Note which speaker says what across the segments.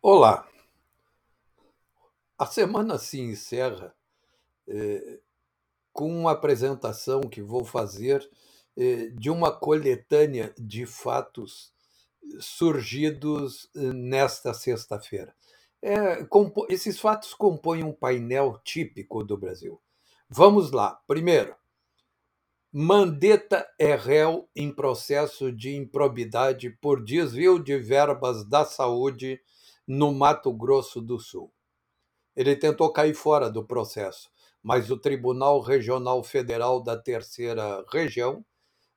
Speaker 1: Olá! A semana se encerra com uma apresentação que vou fazer de uma coletânea de fatos surgidos nesta sexta-feira. Esses fatos compõem um painel típico do Brasil. Vamos lá. Primeiro, Mandetta é réu em processo de improbidade por desvio de verbas da saúde no Mato Grosso do Sul. Ele tentou cair fora do processo, mas o Tribunal Regional Federal da Terceira Região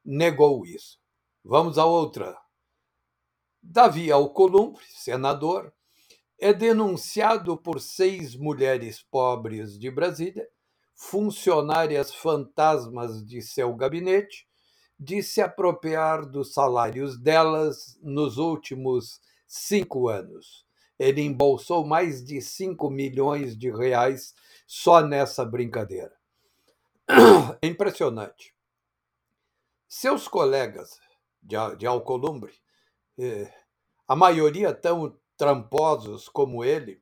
Speaker 1: negou isso. Vamos a outra. Davi Alcolumbre, senador, é denunciado por seis mulheres pobres de Brasília, funcionárias fantasmas de seu gabinete, de se apropriar dos salários delas nos últimos cinco anos. Ele embolsou mais de 5 milhões de reais só nessa brincadeira. É impressionante. Seus colegas de, de Alcolumbre, eh, a maioria tão tramposos como ele,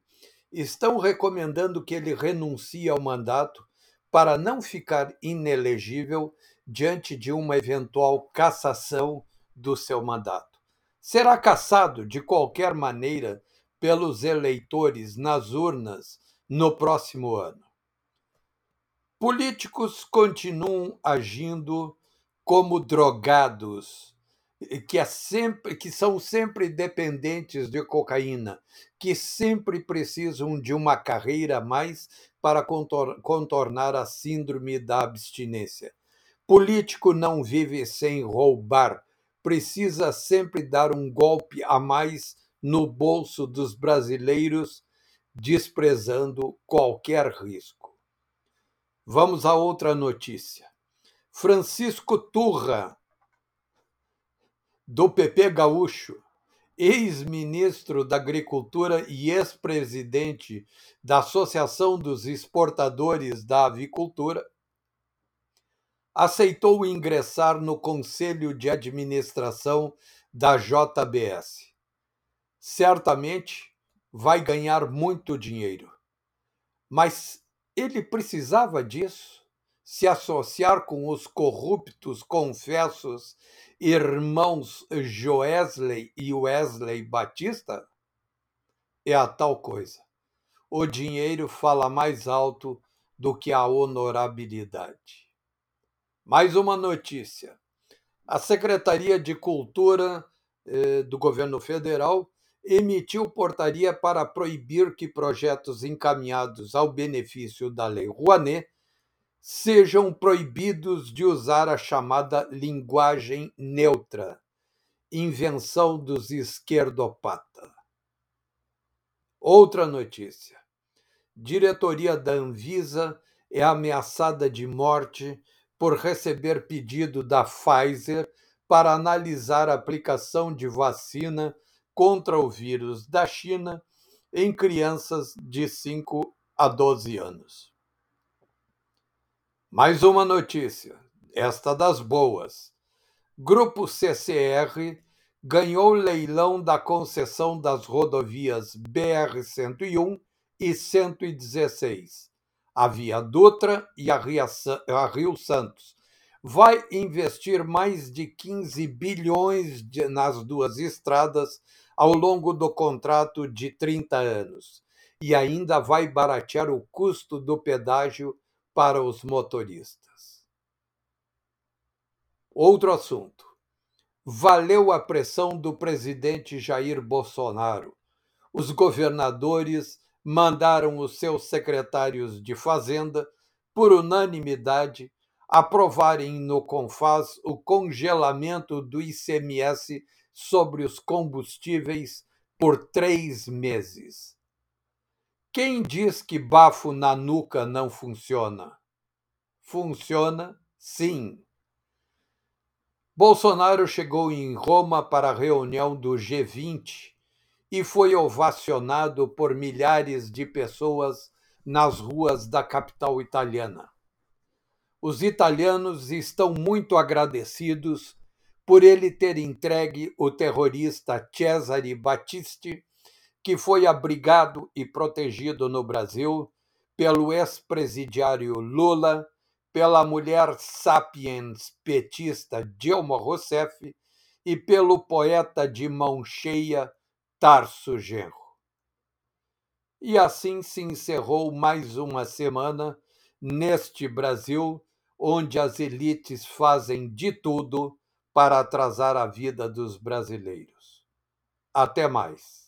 Speaker 1: estão recomendando que ele renuncie ao mandato para não ficar inelegível diante de uma eventual cassação do seu mandato. Será cassado de qualquer maneira pelos eleitores nas urnas no próximo ano. Políticos continuam agindo como drogados, que, é sempre, que são sempre dependentes de cocaína, que sempre precisam de uma carreira a mais para contornar a síndrome da abstinência. Político não vive sem roubar, precisa sempre dar um golpe a mais no bolso dos brasileiros, desprezando qualquer risco. Vamos a outra notícia. Francisco Turra, do PP Gaúcho, ex-ministro da Agricultura e ex-presidente da Associação dos Exportadores da Avicultura, aceitou ingressar no Conselho de Administração da JBS certamente vai ganhar muito dinheiro. Mas ele precisava disso? Se associar com os corruptos confessos irmãos Joesley e Wesley Batista? É a tal coisa. O dinheiro fala mais alto do que a honorabilidade. Mais uma notícia. A Secretaria de Cultura eh, do governo federal emitiu portaria para proibir que projetos encaminhados ao benefício da Lei Rouanet sejam proibidos de usar a chamada linguagem neutra, invenção dos esquerdopatas. Outra notícia. Diretoria da Anvisa é ameaçada de morte por receber pedido da Pfizer para analisar a aplicação de vacina contra o vírus da China em crianças de 5 a 12 anos. Mais uma notícia, esta das boas. Grupo CCR ganhou leilão da concessão das rodovias BR-101 e 116, a Via Dutra e a Rio Santos. Vai investir mais de 15 bilhões nas duas estradas ao longo do contrato de 30 anos e ainda vai baratear o custo do pedágio para os motoristas. Outro assunto. Valeu a pressão do presidente Jair Bolsonaro. Os governadores mandaram os seus secretários de Fazenda, por unanimidade, aprovarem no CONFAS o congelamento do ICMS sobre os combustíveis por três meses. Quem diz que bafo na nuca não funciona? Funciona sim. Bolsonaro chegou em Roma para a reunião do G20 e foi ovacionado por milhares de pessoas nas ruas da capital italiana. Os italianos estão muito agradecidos por ele ter entregue o terrorista Cesare Battisti que foi abrigado e protegido no Brasil pelo ex-presidiário Lula, pela mulher sapiens petista Dilma Rousseff e pelo poeta de mão cheia Tarso Genro. E assim se encerrou mais uma semana neste Brasil, onde as elites fazem de tudo para atrasar a vida dos brasileiros. Até mais.